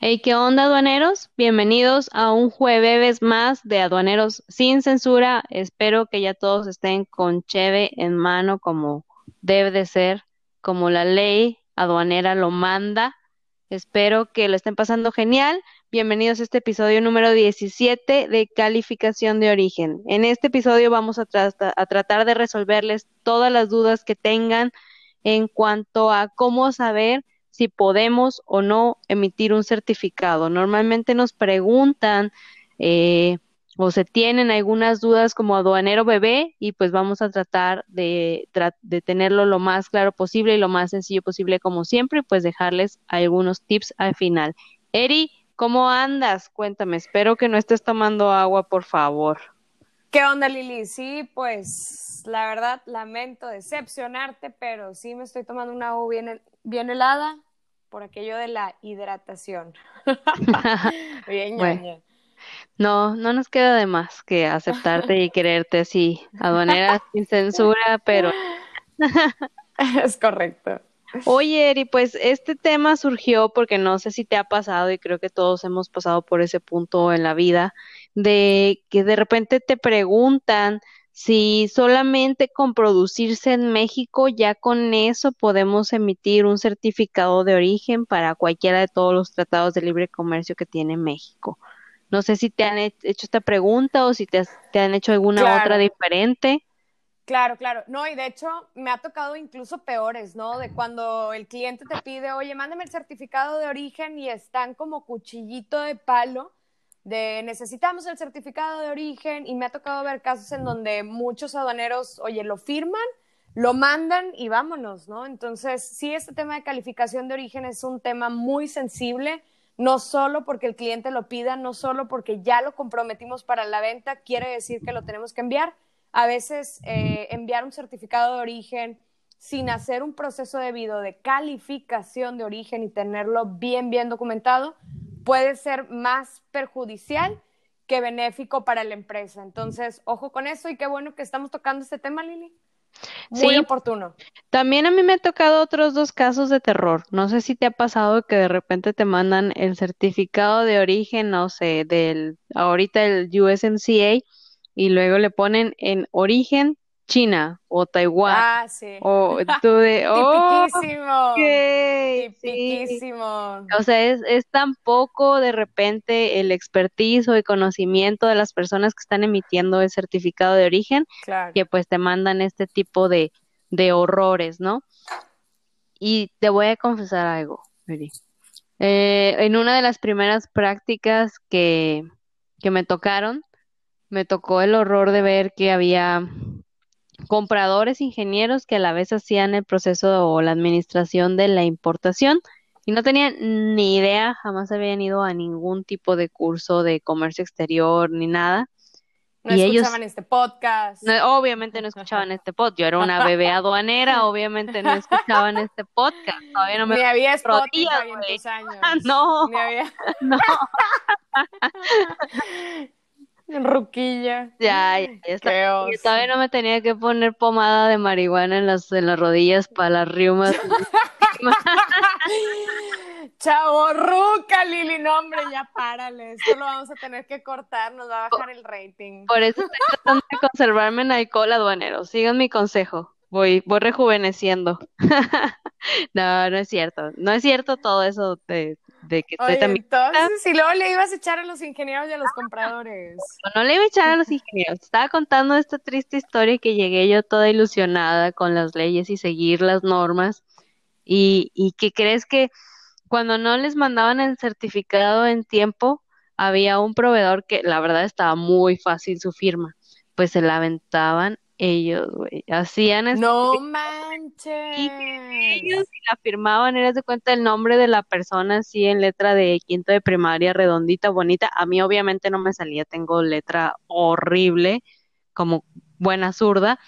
Hey, ¿qué onda, aduaneros? Bienvenidos a un jueves más de Aduaneros sin censura. Espero que ya todos estén con cheve en mano como debe de ser, como la ley aduanera lo manda. Espero que lo estén pasando genial. Bienvenidos a este episodio número 17 de calificación de origen. En este episodio vamos a, trata- a tratar de resolverles todas las dudas que tengan en cuanto a cómo saber si podemos o no emitir un certificado. Normalmente nos preguntan eh, o se tienen algunas dudas como aduanero bebé y pues vamos a tratar de, de tenerlo lo más claro posible y lo más sencillo posible como siempre y pues dejarles algunos tips al final. Eri, ¿cómo andas? Cuéntame, espero que no estés tomando agua, por favor. ¿Qué onda, Lili? Sí, pues la verdad lamento decepcionarte, pero sí me estoy tomando una agua bien, bien helada por aquello de la hidratación. Bien, Bueno. No, no nos queda de más que aceptarte y quererte así, aduanera sin censura, pero Es correcto. Oye, Eri, pues este tema surgió porque no sé si te ha pasado y creo que todos hemos pasado por ese punto en la vida, de que de repente te preguntan si solamente con producirse en México ya con eso podemos emitir un certificado de origen para cualquiera de todos los tratados de libre comercio que tiene México. No sé si te han he- hecho esta pregunta o si te, has- te han hecho alguna otra diferente. Claro, claro. No, y de hecho me ha tocado incluso peores, ¿no? De cuando el cliente te pide, oye, mándame el certificado de origen y están como cuchillito de palo de necesitamos el certificado de origen y me ha tocado ver casos en donde muchos aduaneros, oye, lo firman, lo mandan y vámonos, ¿no? Entonces, sí, este tema de calificación de origen es un tema muy sensible, no solo porque el cliente lo pida, no solo porque ya lo comprometimos para la venta, quiere decir que lo tenemos que enviar. A veces eh, enviar un certificado de origen sin hacer un proceso debido de calificación de origen y tenerlo bien, bien documentado, puede ser más perjudicial que benéfico para la empresa. Entonces, ojo con eso y qué bueno que estamos tocando este tema, Lili. Muy Sí. oportuno. También a mí me ha tocado otros dos casos de terror. No sé si te ha pasado que de repente te mandan el certificado de origen, no sé, del ahorita el USMCA y luego le ponen en origen China o Taiwán Ah, sí. o tú de, oh, Tipiquísimo. sí. Tipiquísimo. O sea, es, es tan poco de repente el expertise o el conocimiento de las personas que están emitiendo el certificado de origen Claro. que pues te mandan este tipo de, de horrores, ¿no? Y te voy a confesar algo, Mary. Eh, en una de las primeras prácticas que, que me tocaron, me tocó el horror de ver que había compradores ingenieros que a la vez hacían el proceso o la administración de la importación y no tenían ni idea, jamás habían ido a ningún tipo de curso de comercio exterior ni nada. No y ellos- escuchaban este podcast. No, obviamente no escuchaban este podcast. Yo era una bebé aduanera, obviamente no escuchaban este podcast. Todavía no me Ni había Spotify rodillas, en tus años. No. Ni había no, ruquilla. ya, ya, ya está. Qué Y oso. todavía no me tenía que poner pomada de marihuana en las, en las rodillas para las riumas. Chavo, ruca, Lili, no, hombre, ya párale. Esto lo vamos a tener que cortar, nos va a bajar el rating. Por eso estoy tratando de conservarme en alcohol aduanero. Sigan mi consejo. Voy, voy rejuveneciendo. No, no es cierto. No es cierto todo eso de, de que estoy Oye, también. entonces, si luego le ibas a echar a los ingenieros y a los compradores. No le iba a echar a los ingenieros. Estaba contando esta triste historia que llegué yo toda ilusionada con las leyes y seguir las normas. Y, y que crees que cuando no les mandaban el certificado en tiempo, había un proveedor que la verdad estaba muy fácil su firma. Pues se la aventaban ellos, güey. Hacían el No ellos manches. y la firmaban, eras de cuenta el nombre de la persona así en letra de quinto de primaria, redondita, bonita. A mí obviamente no me salía, tengo letra horrible, como buena zurda,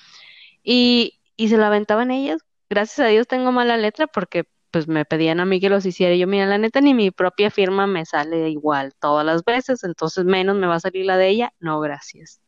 y, y se la aventaban ellas. Gracias a Dios tengo mala letra porque pues me pedían a mí que los hiciera. Y yo, mira, la neta, ni mi propia firma me sale igual todas las veces, entonces menos me va a salir la de ella. No, gracias.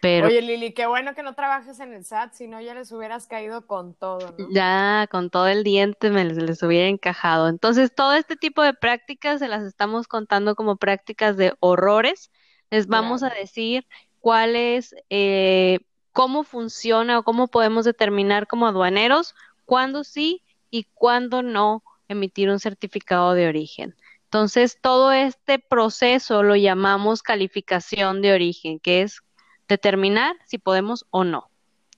Pero, Oye, Lili, qué bueno que no trabajes en el SAT, si no ya les hubieras caído con todo, ¿no? ya con todo el diente me les, les hubiera encajado. Entonces, todo este tipo de prácticas se las estamos contando como prácticas de horrores. Les vamos a decir cuál es, eh, cómo funciona o cómo podemos determinar como aduaneros cuándo sí y cuándo no emitir un certificado de origen. Entonces, todo este proceso lo llamamos calificación de origen, que es determinar si podemos o no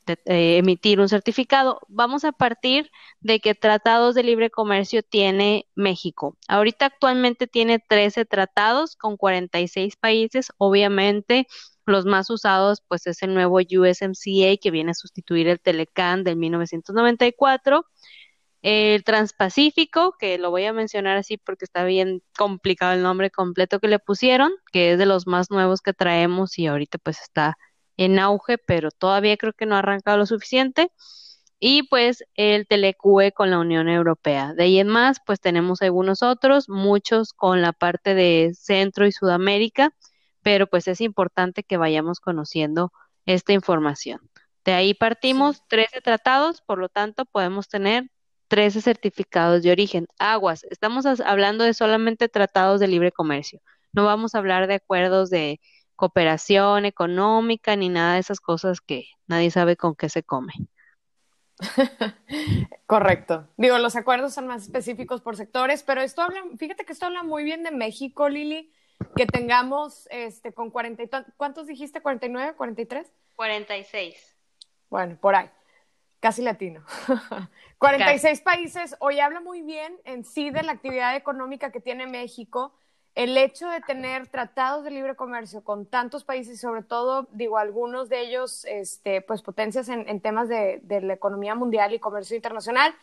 eh, emitir un certificado. Vamos a partir de que tratados de libre comercio tiene México. Ahorita actualmente tiene 13 tratados con 46 países. Obviamente, los más usados pues es el nuevo USMCA que viene a sustituir el Telecan del 1994. El Transpacífico, que lo voy a mencionar así porque está bien complicado el nombre completo que le pusieron, que es de los más nuevos que traemos y ahorita pues está en auge, pero todavía creo que no ha arrancado lo suficiente. Y pues el Telecue con la Unión Europea. De ahí en más, pues tenemos algunos otros, muchos con la parte de Centro y Sudamérica, pero pues es importante que vayamos conociendo esta información. De ahí partimos 13 tratados, por lo tanto podemos tener 13 certificados de origen. Aguas, estamos hablando de solamente tratados de libre comercio. No vamos a hablar de acuerdos de cooperación económica ni nada de esas cosas que nadie sabe con qué se come. Correcto. Digo, los acuerdos son más específicos por sectores, pero esto habla, fíjate que esto habla muy bien de México, Lili, que tengamos este con 40 y ¿cuántos dijiste? ¿49? ¿43? 46. Bueno, por ahí. Casi latino. 46 países. Hoy habla muy bien en sí de la actividad económica que tiene México. El hecho de tener tratados de libre comercio con tantos países sobre todo, digo, algunos de ellos, este, pues potencias en, en temas de, de la economía mundial y comercio internacional.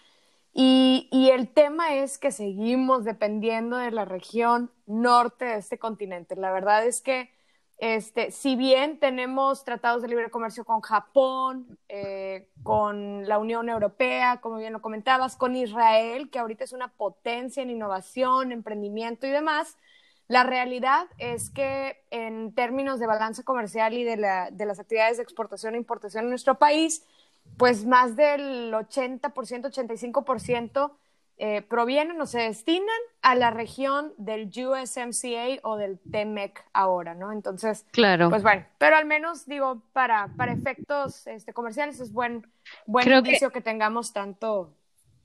Y, y el tema es que seguimos dependiendo de la región norte de este continente. La verdad es que este, si bien tenemos tratados de libre comercio con Japón, eh, con la Unión Europea, como bien lo comentabas, con Israel, que ahorita es una potencia en innovación, emprendimiento y demás, la realidad es que en términos de balanza comercial y de, la, de las actividades de exportación e importación en nuestro país, pues más del 80%, 85% eh, provienen o se destinan a la región del USMCA o del TMEC ahora, ¿no? Entonces, Claro. pues bueno, pero al menos digo, para, para efectos este, comerciales es buen, buen Creo que indicio que... tengamos tanto,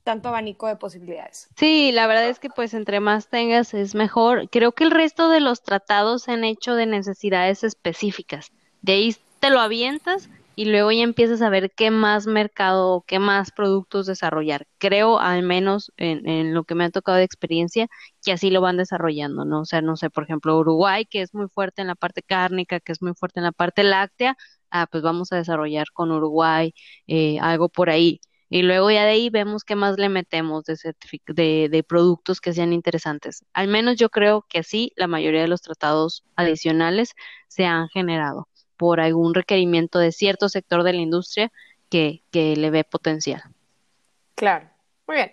tanto abanico de posibilidades. sí, la verdad es que pues entre más tengas es mejor. Creo que el resto de los tratados se han hecho de necesidades específicas. De ahí te lo avientas y luego ya empiezas a ver qué más mercado o qué más productos desarrollar. Creo, al menos en, en lo que me ha tocado de experiencia, que así lo van desarrollando, ¿no? O sea, no sé, por ejemplo, Uruguay, que es muy fuerte en la parte cárnica, que es muy fuerte en la parte láctea, ah, pues vamos a desarrollar con Uruguay eh, algo por ahí. Y luego ya de ahí vemos qué más le metemos de, de, productos que sean interesantes. Al menos yo creo que sí, la mayoría de los tratados adicionales se han generado por algún requerimiento de cierto sector de la industria que, que le ve potencial. Claro, muy bien.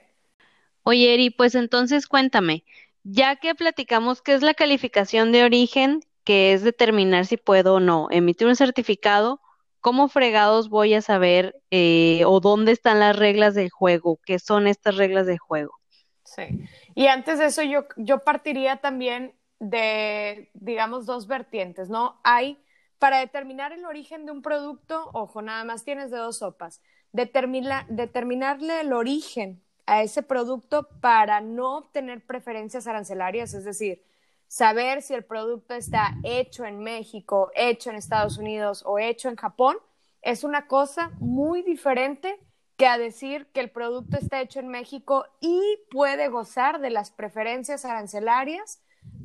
Oye, Eri, pues entonces cuéntame, ya que platicamos qué es la calificación de origen, que es determinar si puedo o no emitir un certificado, ¿cómo fregados voy a saber eh, o dónde están las reglas del juego? ¿Qué son estas reglas del juego? Sí. Y antes de eso, yo, yo partiría también de, digamos, dos vertientes, ¿no? Hay, para determinar el origen de un producto, ojo, nada más tienes de dos sopas. Determina, determinarle el origen a ese producto para no obtener preferencias arancelarias, es decir, saber si el producto está hecho en México, hecho en Estados Unidos o hecho en Japón, es una cosa muy diferente que a decir que el producto está hecho en México y puede gozar de las preferencias arancelarias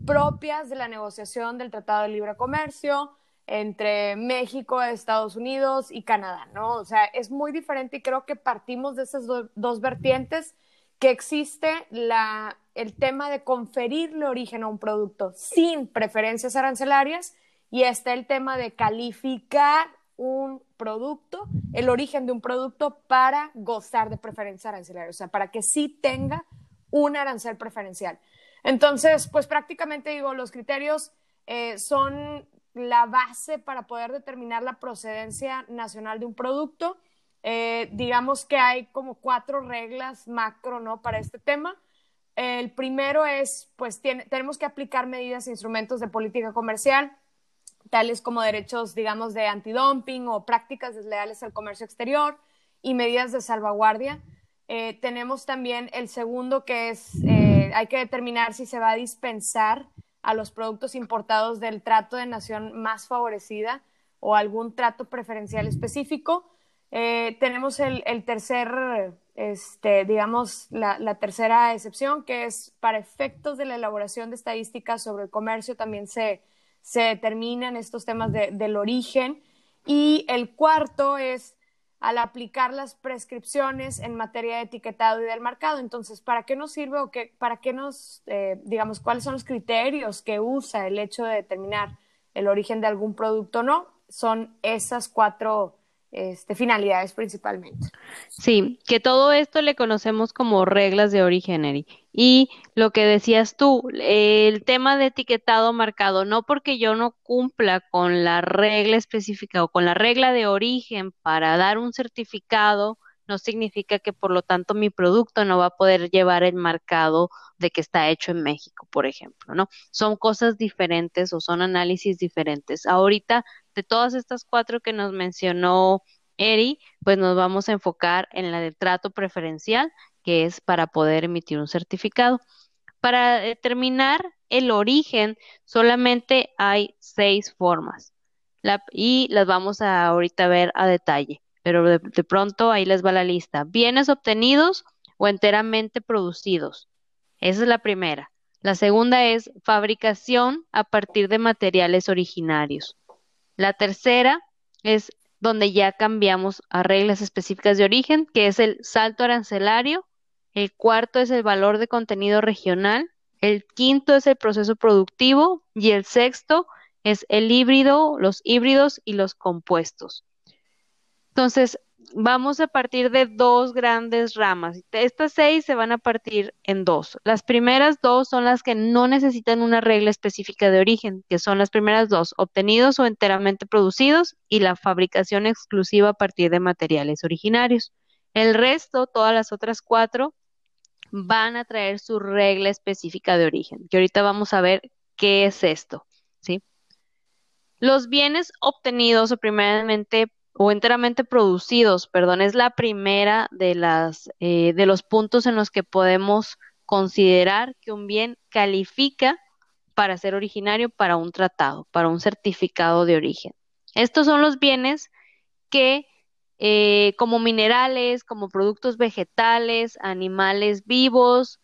propias de la negociación del Tratado de Libre Comercio entre México, Estados Unidos y Canadá, ¿no? O sea, es muy diferente y creo que partimos de esas do dos vertientes que existe la, el tema de conferirle origen a un producto sin preferencias arancelarias y está el tema de calificar un producto, el origen de un producto para gozar de preferencia arancelaria, o sea, para que sí tenga un arancel preferencial. Entonces, pues prácticamente digo, los criterios eh, son la base para poder determinar la procedencia nacional de un producto. Eh, digamos que hay como cuatro reglas macro, ¿no? Para este tema. El primero es, pues, tenemos que aplicar medidas e instrumentos de política comercial, tales como derechos, digamos, de antidumping o prácticas desleales al comercio exterior y medidas de salvaguardia. Eh, tenemos también el segundo, que es, eh, hay que determinar si se va a dispensar a los productos importados del trato de nación más favorecida o algún trato preferencial específico. Eh, tenemos el, tercer, este, digamos, la, tercera excepción, que es para efectos de la elaboración de estadísticas sobre el comercio, también se, se determinan estos temas del origen. Y el cuarto es al aplicar las prescripciones en materia de etiquetado y del marcado. Entonces, ¿para qué nos sirve o qué, para qué nos, eh, digamos, cuáles son los criterios que usa el hecho de determinar el origen de algún producto o no? Son esas cuatro este, finalidades principalmente. Sí, que todo esto le conocemos como reglas de origen. Y lo que decías tú, el tema de etiquetado marcado, no porque yo no cumpla con la regla específica o con la regla de origen para dar un certificado, no significa que por lo tanto mi producto no va a poder llevar el marcado de que está hecho en México, por ejemplo, ¿no? Son cosas diferentes o son análisis diferentes. Ahorita, de todas estas cuatro que nos mencionó Eri, pues nos vamos a enfocar en la de trato preferencial, que es para poder emitir un certificado. Para determinar el origen, solamente hay seis formas y las vamos a ahorita ver a detalle pero de, pronto ahí les va la lista. Bienes obtenidos o enteramente producidos. Esa es la primera. La segunda es fabricación a partir de materiales originarios. La tercera es donde ya cambiamos a reglas específicas de origen, que es el salto arancelario. El cuarto es el valor de contenido regional. El quinto es el proceso productivo. Y el sexto es el híbrido, los híbridos y los compuestos. Entonces, vamos a partir de dos grandes ramas. Estas seis se van a partir en dos. Las primeras dos son las que no necesitan una regla específica de origen, que son las primeras dos, obtenidos o enteramente producidos, y la fabricación exclusiva a partir de materiales originarios. El resto, todas las otras cuatro, van a traer su regla específica de origen, que ahorita vamos a ver qué es esto, ¿sí? Los bienes obtenidos o primeramente o enteramente producidos, perdón, es la primera de las eh, de los puntos en los que podemos considerar que un bien califica para ser originario para un tratado, para un certificado de origen. Estos son los bienes que eh, como minerales, como productos vegetales, animales vivos,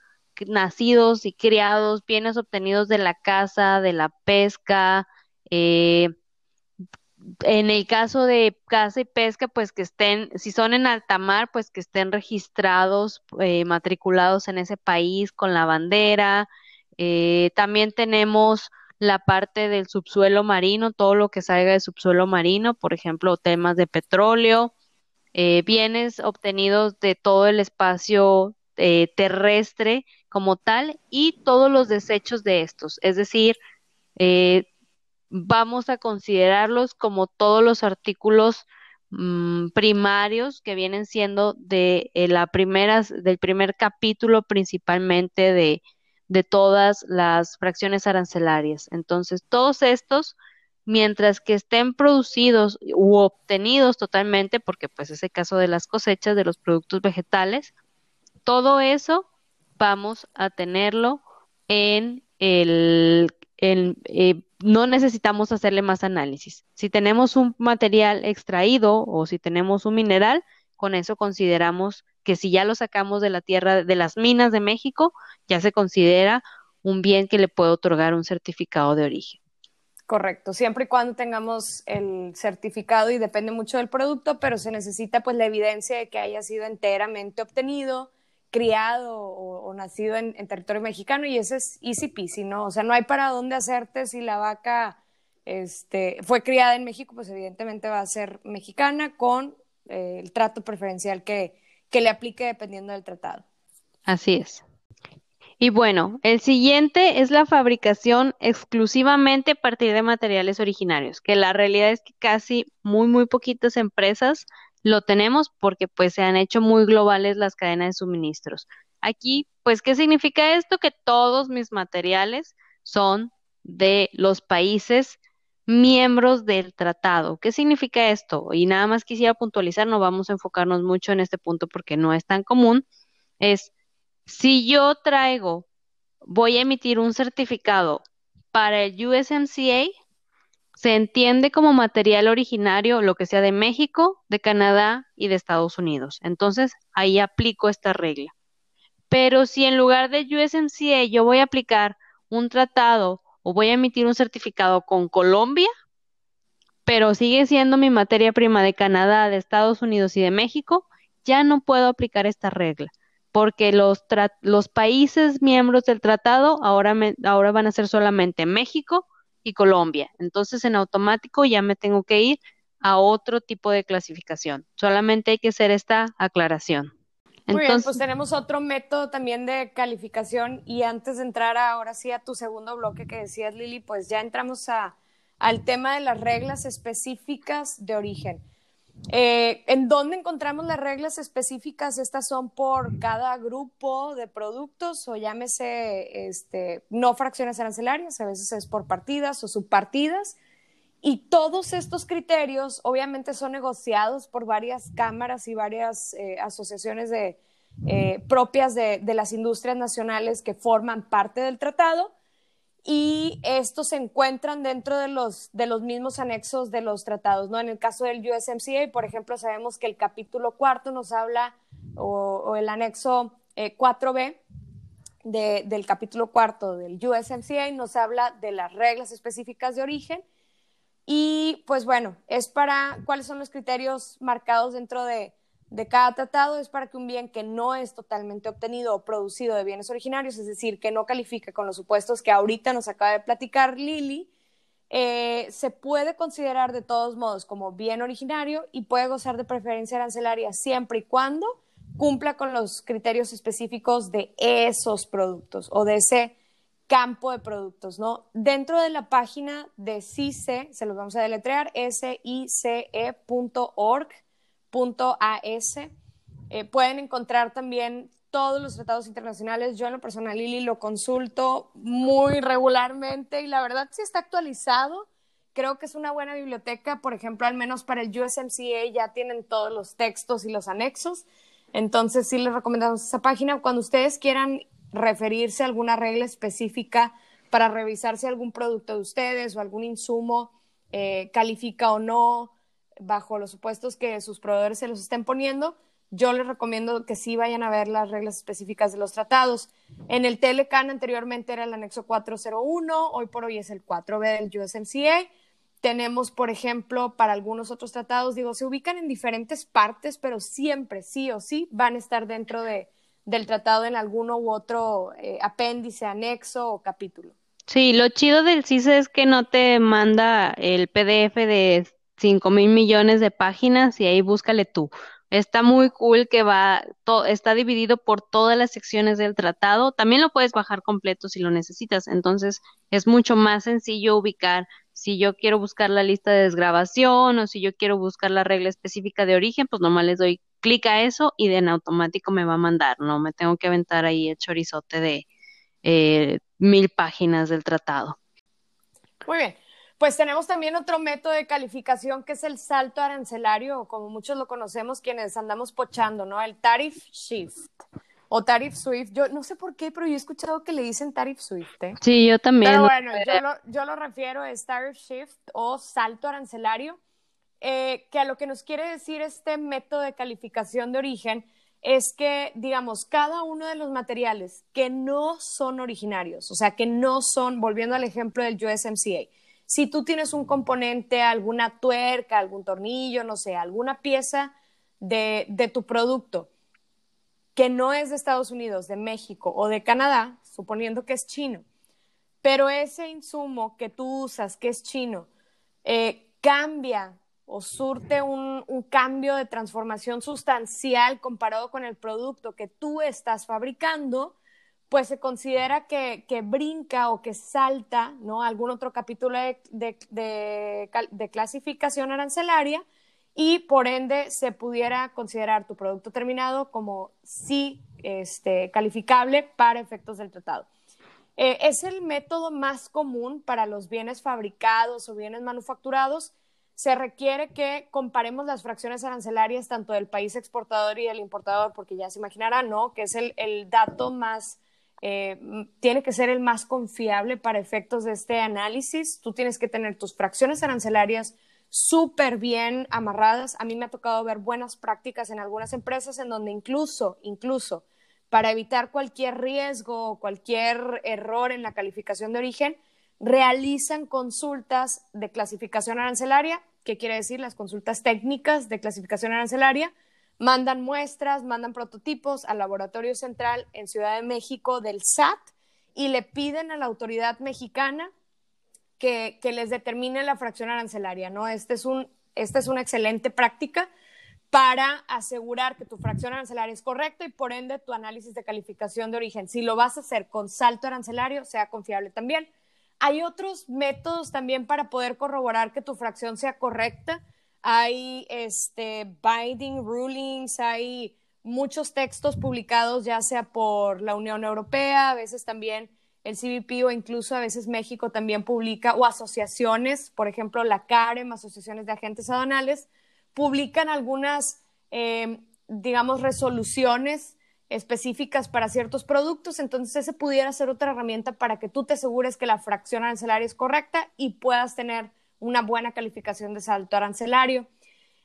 nacidos y criados, bienes obtenidos de la caza, de la pesca, eh, en el caso de caza y pesca, pues que estén, si son en alta mar, pues que estén registrados, eh, matriculados en ese país con la bandera. Eh, también tenemos la parte del subsuelo marino, todo lo que salga del subsuelo marino, por ejemplo, temas de petróleo, eh, bienes obtenidos de todo el espacio terrestre como tal y todos los desechos de estos, es decir, vamos a considerarlos como todos los artículos mm, primarios que vienen siendo de eh, la del primer capítulo principalmente de, de todas las fracciones arancelarias. Entonces, todos estos, mientras que estén producidos u obtenidos totalmente, porque pues es el caso de las cosechas de los productos vegetales, todo eso vamos a tenerlo en el eh, no necesitamos hacerle más análisis. Si tenemos un material extraído o si tenemos un mineral, con eso consideramos que si ya lo sacamos de la tierra, de las minas de México, ya se considera un bien que le puede otorgar un certificado de origen. Correcto, siempre y cuando tengamos el certificado y depende mucho del producto, pero se necesita pues la evidencia de que haya sido enteramente obtenido, criado o, nacido en, territorio mexicano y ese es easy peasy, ¿no? O sea, no hay para dónde hacerte si la vaca este, fue criada en México, pues evidentemente va a ser mexicana con eh, el trato preferencial que, que le aplique dependiendo del tratado. Así es. Y bueno, el siguiente es la fabricación exclusivamente a partir de materiales originarios, que la realidad es que casi muy, muy poquitas empresas lo tenemos porque pues se han hecho muy globales las cadenas de suministros. Aquí, pues, ¿qué significa esto? Que todos mis materiales son de los países miembros del tratado. ¿Qué significa esto? Y nada más quisiera puntualizar, no vamos a enfocarnos mucho en este punto porque no es tan común. Es, si yo traigo, voy a emitir un certificado para el USMCA, se entiende como material originario lo que sea de México, de Canadá y de Estados Unidos. Entonces, ahí aplico esta regla. Pero si en lugar de USMCA yo voy a aplicar un tratado o voy a emitir un certificado con Colombia, pero sigue siendo mi materia prima de Canadá, de Estados Unidos y de México, ya no puedo aplicar esta regla, porque los, los países miembros del tratado ahora, ahora van a ser solamente México y Colombia. Entonces, en automático ya me tengo que ir a otro tipo de clasificación. Solamente hay que hacer esta aclaración. Muy bien, pues tenemos otro método también de calificación y antes de entrar ahora sí a tu segundo bloque que decías Lili, pues ya entramos a, al tema de las reglas específicas de origen. Eh, ¿En dónde encontramos las reglas específicas? Estas son por cada grupo de productos o llámese este, no fracciones arancelarias, a veces es por partidas o subpartidas. Y todos estos criterios obviamente son negociados por varias cámaras y varias eh, asociaciones de, eh, propias de, las industrias nacionales que forman parte del tratado y estos se encuentran dentro de los, de los mismos anexos de los tratados. ¿no? En el caso del USMCA, por ejemplo, sabemos que el capítulo cuarto nos habla, o, el anexo 4B eh, del capítulo cuarto del USMCA nos habla de las reglas específicas de origen y pues bueno, es para cuáles son los criterios marcados dentro de, cada tratado, es para que un bien que no es totalmente obtenido o producido de bienes originarios, es decir, que no califica con los supuestos que ahorita nos acaba de platicar Lili, eh, se puede considerar de todos modos como bien originario y puede gozar de preferencia arancelaria siempre y cuando cumpla con los criterios específicos de esos productos o de ese campo de productos, ¿no? Dentro de la página de CICE, se los vamos a deletrear, sice.org.as, eh, pueden encontrar también todos los tratados internacionales. Yo en lo personal, Lili, lo consulto muy regularmente y la verdad sí está actualizado. Creo que es una buena biblioteca, por ejemplo, al menos para el USMCA ya tienen todos los textos y los anexos. Entonces sí les recomendamos esa página. Cuando ustedes quieran referirse a alguna regla específica para revisar si algún producto de ustedes o algún insumo eh, califica o no bajo los supuestos que sus proveedores se los estén poniendo, yo les recomiendo que sí vayan a ver las reglas específicas de los tratados. En el Telecan anteriormente era el anexo 401, hoy por hoy es el 4B del USMCA. Tenemos, por ejemplo, para algunos otros tratados, digo, se ubican en diferentes partes, pero siempre, sí o sí, van a estar dentro de, del tratado en alguno u otro eh, apéndice, anexo o capítulo. Sí, lo chido del CISE es que no te manda el PDF de cinco mil millones de páginas y ahí búscale tú. Está muy cool que va, está dividido por todas las secciones del tratado. También lo puedes bajar completo si lo necesitas. Entonces es mucho más sencillo ubicar si yo quiero buscar la lista de desgrabación o si yo quiero buscar la regla específica de origen, pues nomás les doy clic a eso y de en automático me va a mandar. No me tengo que aventar ahí el chorizote de eh, mil páginas del tratado. Muy bien. Pues tenemos también otro método de calificación que es el salto arancelario, como muchos lo conocemos, quienes andamos pochando, ¿no? El tariff shift o tariff swift. Yo no sé por qué, pero yo he escuchado que le dicen tariff swift. ¿eh? Sí, yo también. Pero bueno, yo lo, yo lo refiero a tariff shift o salto arancelario, eh, que a lo que nos quiere decir este método de calificación de origen es que, digamos, cada uno de los materiales que no son originarios, o sea, que no son, volviendo al ejemplo del USMCA, si tú tienes un componente, alguna tuerca, algún tornillo, no sé, alguna pieza de, tu producto que no es de Estados Unidos, de México o de Canadá, suponiendo que es chino, pero ese insumo que tú usas, que es chino, eh, cambia o surte un, cambio de transformación sustancial comparado con el producto que tú estás fabricando, pues se considera que, brinca o que salta, ¿no? Algún otro capítulo de, clasificación arancelaria y por ende se pudiera considerar tu producto terminado como sí este, calificable para efectos del tratado. Eh, es el método más común para los bienes fabricados o bienes manufacturados. Se requiere que comparemos las fracciones arancelarias tanto del país exportador y del importador, porque ya se imaginarán, ¿no? Que es el, el dato más eh, tiene que ser el más confiable para efectos de este análisis. Tú tienes que tener tus fracciones arancelarias súper bien amarradas. A mí me ha tocado ver buenas prácticas en algunas empresas en donde incluso, incluso para evitar cualquier riesgo o cualquier error en la calificación de origen, realizan consultas de clasificación arancelaria, ¿qué quiere decir las consultas técnicas de clasificación arancelaria, mandan muestras, mandan prototipos al laboratorio central en Ciudad de México del SAT y le piden a la autoridad mexicana que, les determine la fracción arancelaria, ¿no? Este es un, esta es una excelente práctica para asegurar que tu fracción arancelaria es correcta y por ende tu análisis de calificación de origen, si lo vas a hacer con salto arancelario, sea confiable también. Hay otros métodos también para poder corroborar que tu fracción sea correcta hay este, binding rulings, hay muchos textos publicados ya sea por la Unión Europea, a veces también el CBP o incluso a veces México también publica, o asociaciones, por ejemplo, la CAREM, asociaciones de agentes aduanales, publican algunas, eh, digamos, resoluciones específicas para ciertos productos, entonces ese pudiera ser otra herramienta para que tú te asegures que la fracción arancelaria es correcta y puedas tener una buena calificación de salto arancelario.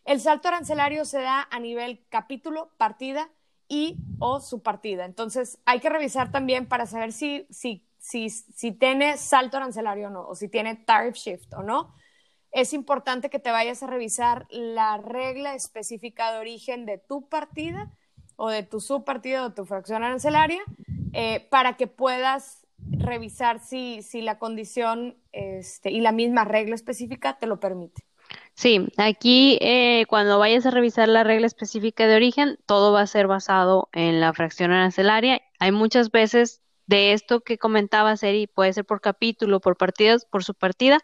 El salto arancelario se da a nivel capítulo, partida y o subpartida. Entonces, hay que revisar también para saber si, si, si, si tiene salto arancelario o no, o si tiene tariff shift o no. Es importante que te vayas a revisar la regla específica de origen de tu partida o de tu subpartida o tu fracción arancelaria eh, para que puedas revisar si, si la condición este, y la misma regla específica te lo permite. Sí, aquí eh, cuando vayas a revisar la regla específica de origen, todo va a ser basado en la fracción arancelaria. Hay muchas veces de esto que comentaba Seri, puede ser por capítulo, por partidas, por su partida,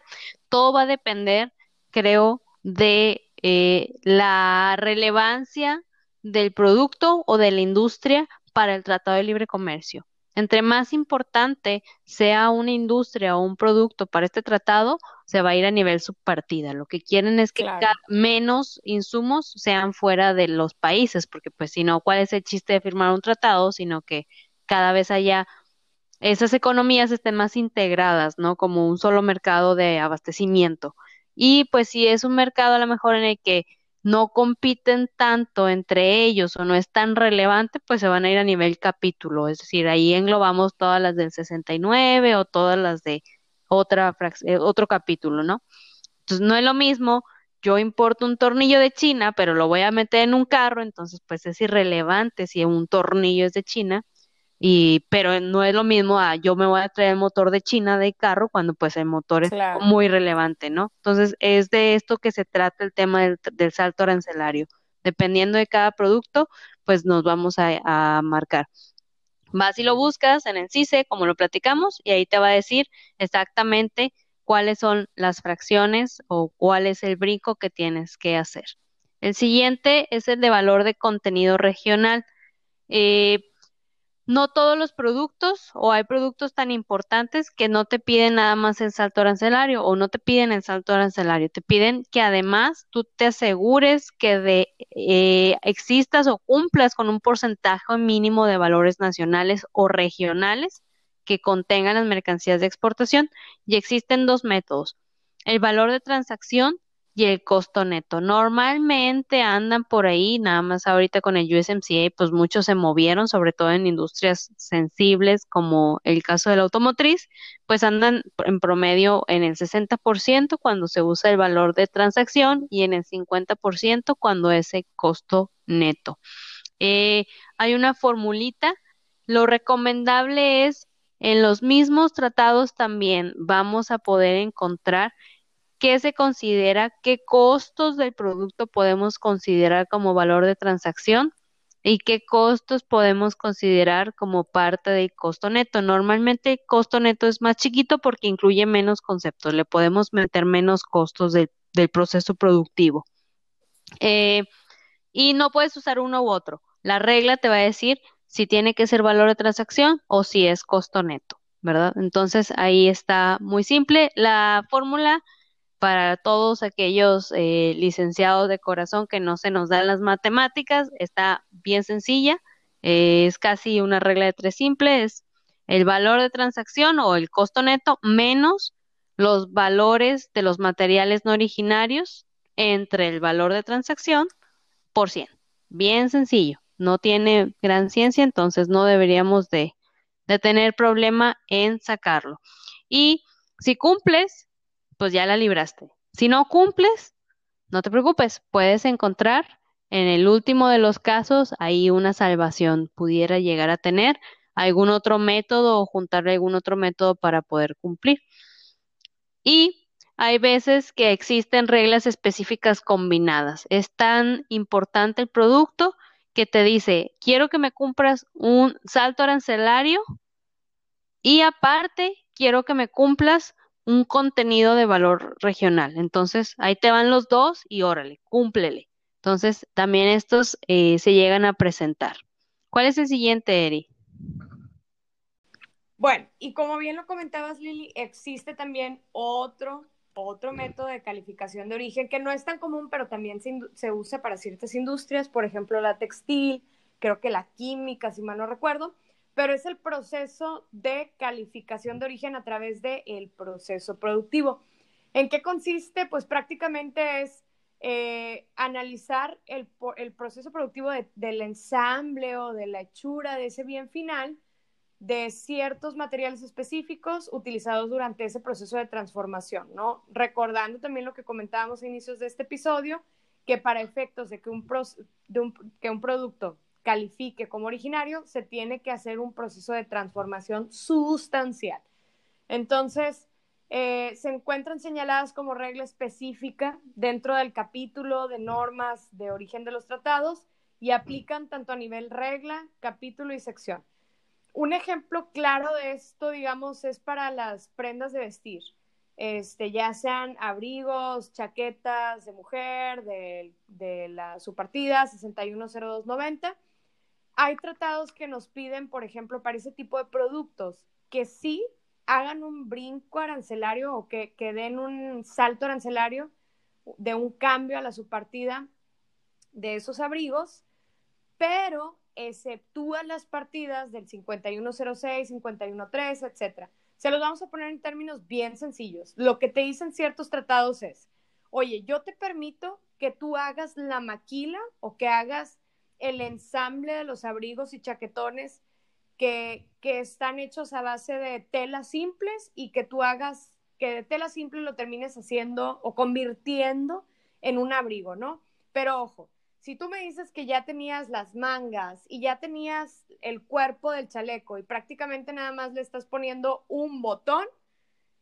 todo va a depender, creo, de eh, la relevancia del producto o de la industria para el Tratado de Libre Comercio. Entre más importante sea una industria o un producto para este tratado, se va a ir a nivel subpartida. Lo que quieren es que menos insumos sean fuera de los países, porque pues si no, ¿cuál es el chiste de firmar un tratado? Sino que cada vez haya esas economías estén más integradas, ¿no? Como un solo mercado de abastecimiento. Y pues si es un mercado a lo mejor en el que no compiten tanto entre ellos o no es tan relevante, pues se van a ir a nivel capítulo, es decir, ahí englobamos todas las del 69 o todas las de otra eh, otro capítulo, ¿no? Entonces no es lo mismo, yo importo un tornillo de China, pero lo voy a meter en un carro, entonces pues es irrelevante si un tornillo es de China y pero no es lo mismo a yo me voy a traer el motor de China de carro cuando pues el motor es muy relevante, ¿no? Entonces es de esto que se trata el tema del, salto arancelario. Dependiendo de cada producto, pues nos vamos a, marcar. Vas y lo buscas en el CICE, como lo platicamos, y ahí te va a decir exactamente cuáles son las fracciones o cuál es el brinco que tienes que hacer. El siguiente es el de valor de contenido regional. Eh, no todos los productos o hay productos tan importantes que no te piden nada más el salto arancelario o no te piden el salto arancelario, te piden que además tú te asegures que de, eh, existas o cumplas con un porcentaje mínimo de valores nacionales o regionales que contengan las mercancías de exportación. Y existen dos métodos, el valor de transacción y el costo neto. Normalmente andan por ahí, nada más ahorita con el USMCA, pues muchos se movieron, sobre todo en industrias sensibles como el caso de la automotriz, pues andan en promedio en el 60% cuando se usa el valor de transacción y en el 50% cuando es el costo neto. Eh, hay una formulita, lo recomendable es en los mismos tratados también vamos a poder encontrar qué se considera, qué costos del producto podemos considerar como valor de transacción. y qué costos podemos considerar como parte del costo neto. Normalmente el costo neto es más chiquito porque incluye menos conceptos, le podemos meter menos costos del, proceso productivo. Eh, y no puedes usar uno u otro. La regla te va a decir si tiene que ser valor de transacción o si es costo neto, ¿verdad? Entonces ahí está muy simple. La fórmula para todos aquellos eh, licenciados de corazón que no se nos dan las matemáticas, está bien sencilla, eh, es casi una regla de tres simple, es el valor de transacción o el costo neto menos los valores de los materiales no originarios entre el valor de transacción por 100. Bien sencillo, no tiene gran ciencia, entonces no deberíamos de, de tener problema en sacarlo. Y si cumples, pues ya la libraste. Si no cumples, no te preocupes, puedes encontrar en el último de los casos ahí una salvación, pudiera llegar a tener algún otro método o juntarle algún otro método para poder cumplir. Y hay veces que existen reglas específicas combinadas. Es tan importante el producto que te dice, quiero que me cumplas un salto arancelario y aparte quiero que me cumplas un contenido de valor regional. Entonces, ahí te van los dos y órale, cúmplele. Entonces, también estos eh, se llegan a presentar. ¿Cuál es el siguiente, Eri? Bueno, y como bien lo comentabas, Lili, existe también otro, otro método de calificación de origen que no es tan común, pero también se, se usa para ciertas industrias, por ejemplo, la textil, creo que la química, si mal no recuerdo, pero es el proceso de calificación de origen a través del proceso productivo. ¿En qué consiste? Pues prácticamente es eh, analizar el, proceso productivo del ensamble o de la hechura de ese bien final de ciertos materiales específicos utilizados durante ese proceso de transformación, ¿no? Recordando también lo que comentábamos a inicios de este episodio, que para efectos de que un, que un producto califique como originario, se tiene que hacer un proceso de transformación sustancial. Entonces, eh, se encuentran señaladas como regla específica dentro del capítulo de normas de origen de los tratados y aplican tanto a nivel regla, capítulo y sección. Un ejemplo claro de esto, digamos, es para las prendas de vestir, este, ya sean abrigos, chaquetas de mujer, de, de la, su partida 610290 hay tratados que nos piden, por ejemplo, para ese tipo de productos, que sí hagan un brinco arancelario o que, den un salto arancelario de un cambio a la subpartida de esos abrigos, pero exceptúan las partidas del 5106, 5113, etc. Se los vamos a poner en términos bien sencillos. Lo que te dicen ciertos tratados es, oye, yo te permito que tú hagas la maquila o que hagas el ensamble de los abrigos y chaquetones que, están hechos a base de telas simples y que tú hagas que de tela simple lo termines haciendo o convirtiendo en un abrigo, ¿no? Pero ojo, si tú me dices que ya tenías las mangas y ya tenías el cuerpo del chaleco y prácticamente nada más le estás poniendo un botón,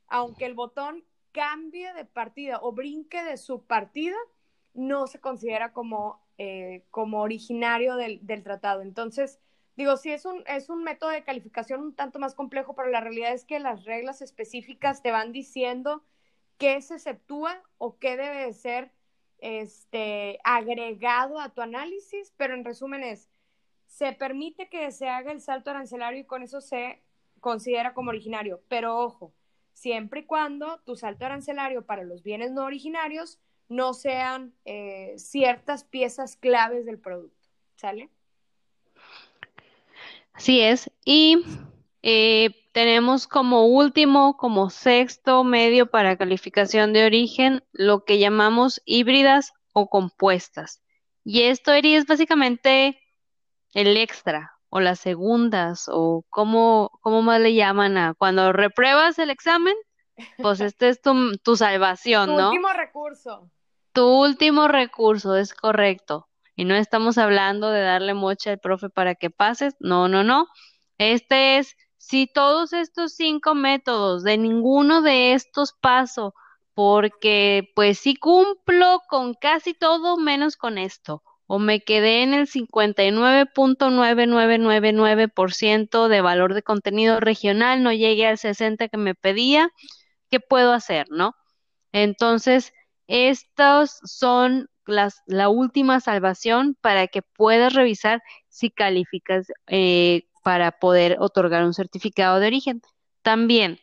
aunque el botón cambie de partida o brinque de su partida, no se considera como eh, como originario del, tratado. Entonces, digo, sí es un, es un método de calificación un tanto más complejo, pero la realidad es que las reglas específicas te van diciendo qué se exceptúa o qué debe ser este, agregado a tu análisis, pero en resumen es, se permite que se haga el salto arancelario y con eso se considera como originario, pero ojo, siempre y cuando tu salto arancelario para los bienes no originarios no sean eh, ciertas piezas claves del producto. ¿Sale? Así es. Y eh, tenemos como último, como sexto medio para calificación de origen, lo que llamamos híbridas o compuestas. Y esto es básicamente el extra o las segundas o cómo, cómo más le llaman a cuando repruebas el examen, pues este es tu, tu salvación, tu Último recurso. Tu último recurso, es correcto. Y no estamos hablando de darle mocha al profe para que pases. No, no, no. Este es, si todos estos cinco métodos, de ninguno de estos paso, porque pues sí cumplo con casi todo menos con esto. o me quedé en el 59.9999% de valor de contenido regional, no llegué al 60 que me pedía, ¿qué puedo hacer, no? Entonces, estos son las, la última salvación para que puedas revisar si calificas eh, para poder otorgar un certificado de origen. También,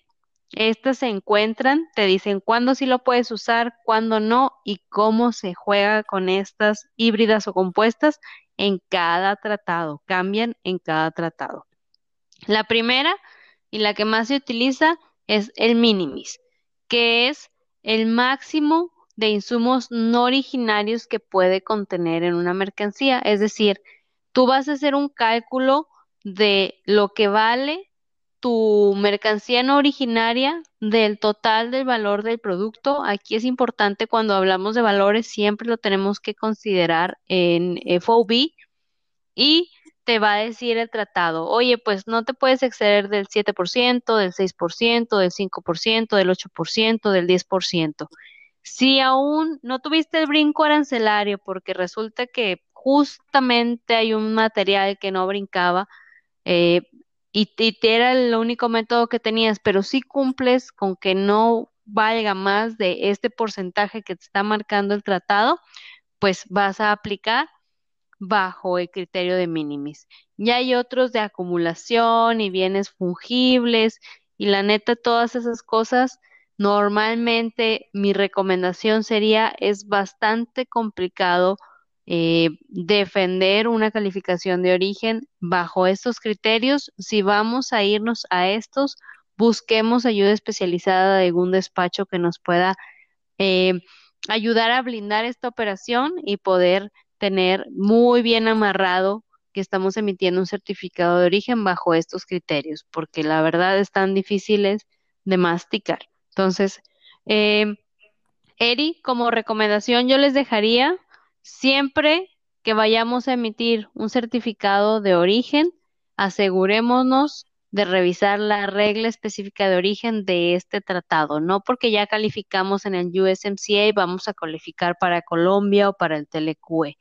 estas se encuentran, te dicen cuándo sí lo puedes usar, cuándo no y cómo se juega con estas híbridas o compuestas en cada tratado, cambian en cada tratado. La primera y la que más se utiliza es el minimis, que es el máximo de insumos no originarios que puede contener en una mercancía. Es decir, tú vas a hacer un cálculo de lo que vale tu mercancía no originaria del total del valor del producto. Aquí es importante cuando hablamos de valores, siempre lo tenemos que considerar en FOB y te va a decir el tratado, oye, pues no te puedes exceder del 7%, del 6%, del 5%, del 8%, del 10%. Si aún no tuviste el brinco arancelario porque resulta que justamente hay un material que no brincaba, eh, y, y era el único método que tenías, pero si cumples con que no valga más de este porcentaje que te está marcando el tratado, pues vas a aplicar bajo el criterio de minimis. Ya hay otros de acumulación y bienes fungibles y la neta todas esas cosas normalmente mi recomendación sería es bastante complicado eh, defender una calificación de origen bajo estos criterios. Si vamos a irnos a estos, busquemos ayuda especializada de algún despacho que nos pueda eh, ayudar a blindar esta operación y poder tener muy bien amarrado que estamos emitiendo un certificado de origen bajo estos criterios, porque la verdad están difíciles de masticar. Entonces, eh, Eri, como recomendación yo les dejaría Siempre que vayamos a emitir un certificado de origen, asegurémonos de revisar la regla específica de origen de este tratado, no porque ya calificamos en el USMCA vamos a calificar para Colombia o para el Telecue.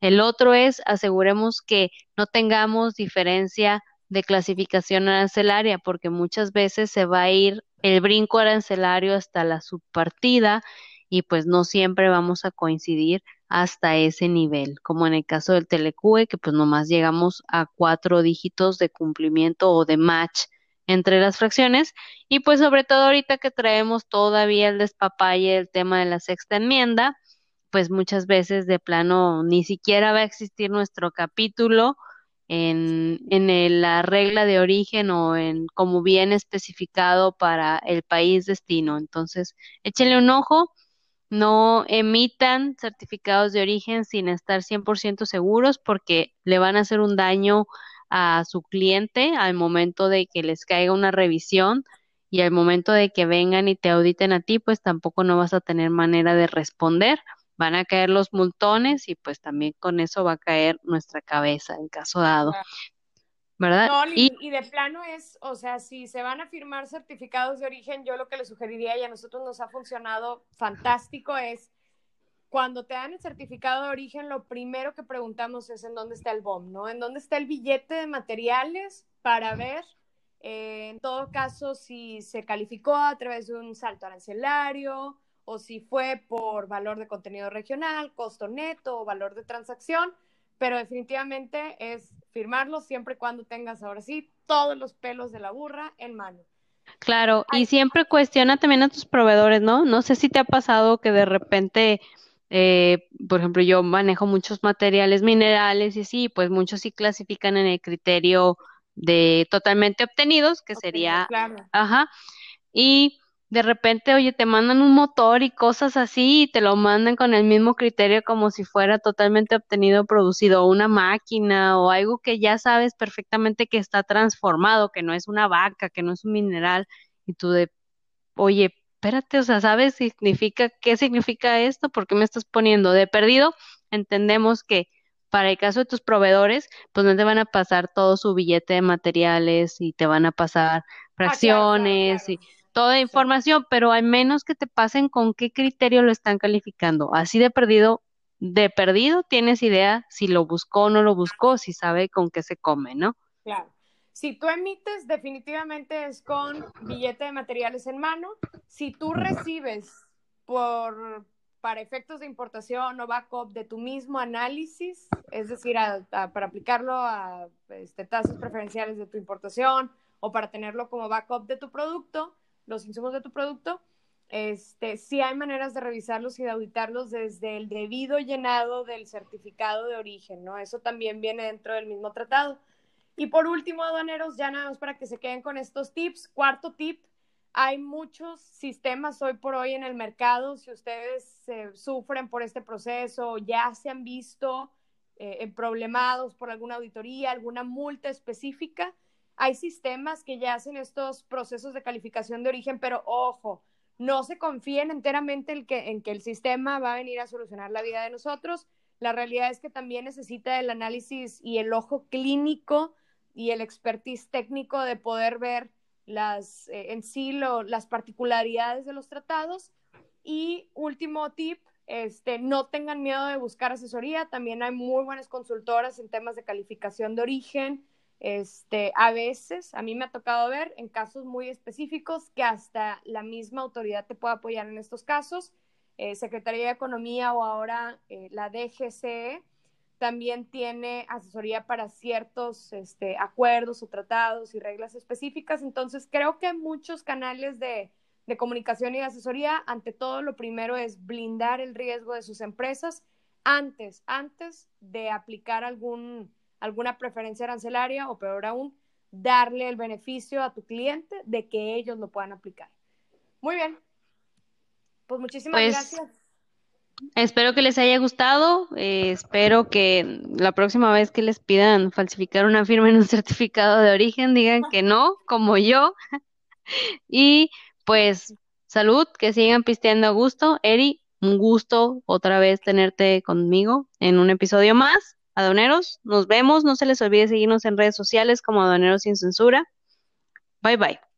El otro es aseguremos que no tengamos diferencia de clasificación arancelaria, porque muchas veces se va a ir el brinco arancelario hasta la subpartida y pues no siempre vamos a coincidir hasta ese nivel, como en el caso del Telecue, que pues nomás llegamos a cuatro dígitos de cumplimiento o de match entre las fracciones y pues sobre todo ahorita que traemos todavía el despapalle el tema de la sexta enmienda, pues muchas veces de plano ni siquiera va a existir nuestro capítulo en, en la regla de origen o en como bien especificado para el país destino. Entonces, échenle un ojo no emitan certificados de origen sin estar 100% seguros porque le van a hacer un daño a su cliente al momento de que les caiga una revisión y al momento de que vengan y te auditen a ti, pues tampoco no vas a tener manera de responder. Van a caer los multones y pues también con eso va a caer nuestra cabeza en caso dado. No, y, de plano es, o sea, si se van a firmar certificados de origen, yo lo que le sugeriría y a nosotros nos ha funcionado fantástico es cuando te dan el certificado de origen, lo primero que preguntamos es en dónde está el BOM, ¿no? En dónde está el billete de materiales para ver, eh, en todo caso, si se calificó a través de un salto arancelario o si fue por valor de contenido regional, costo neto o valor de transacción pero definitivamente es firmarlo siempre y cuando tengas ahora sí todos los pelos de la burra en mano. Claro, y siempre cuestiona también a tus proveedores, ¿no? No sé si te ha pasado que de repente, eh, por ejemplo, yo manejo muchos materiales minerales y sí, pues muchos sí clasifican en el criterio de totalmente obtenidos, que sería, ajá, y de repente, oye, te mandan un motor y cosas así y te lo mandan con el mismo criterio como si fuera totalmente obtenido, producido, una máquina o algo que ya sabes perfectamente que está transformado, que no es una vaca, que no es un mineral, y tú de, oye, espérate, o sea, ¿sabes significa, qué significa esto? ¿Por qué me estás poniendo de perdido? Entendemos que para el caso de tus proveedores, pues no te van a pasar todo su billete de materiales y te van a pasar ah, fracciones y toda información, pero al menos que te pasen con qué criterio lo están calificando. Así de perdido, de perdido tienes idea si lo buscó o no lo buscó, si sabe con qué se come, ¿no? Claro. Si tú emites, definitivamente es con billete de materiales en mano. Si tú recibes por para efectos de importación o backup de tu mismo análisis, es decir, para aplicarlo a este, tasas preferenciales de tu importación o para tenerlo como backup de tu producto, los insumos de tu producto, este, sí hay maneras de revisarlos y de auditarlos desde el debido llenado del certificado de origen, ¿no? Eso también viene dentro del mismo tratado. Y por último, aduaneros, ya nada más para que se queden con estos tips. Cuarto tip, hay muchos sistemas hoy por hoy en el mercado. Si ustedes sufren por este proceso, ya se han visto eh, problemados por alguna auditoría, alguna multa específica, hay sistemas que ya hacen estos procesos de calificación de origen, pero ojo, no se confíen enteramente en que, en que el sistema va a venir a solucionar la vida de nosotros. La realidad es que también necesita el análisis y el ojo clínico y el expertise técnico de poder ver las, eh, en sí las particularidades de los tratados. Y último tip, este, no tengan miedo de buscar asesoría. También hay muy buenas consultoras en temas de calificación de origen. Este, a veces, a mí me ha tocado ver en casos muy específicos que hasta la misma autoridad te puede apoyar en estos casos. Eh, Secretaría de Economía o ahora eh, la DGCE también tiene asesoría para ciertos este, acuerdos o tratados y reglas específicas. Entonces, creo que muchos canales de, de comunicación y de asesoría, ante todo, lo primero es blindar el riesgo de sus empresas antes, antes de aplicar algún, alguna preferencia arancelaria o peor aún, darle el beneficio a tu cliente de que ellos lo puedan aplicar. Muy bien. Pues muchísimas pues, gracias. Espero que les haya gustado. Eh, espero que la próxima vez que les pidan falsificar una firma en un certificado de origen digan que no, como yo. y pues salud, que sigan pisteando a gusto. Eri, un gusto otra vez tenerte conmigo en un episodio más. Adoneros, nos vemos. No se les olvide seguirnos en redes sociales como Adoneros sin censura. Bye bye.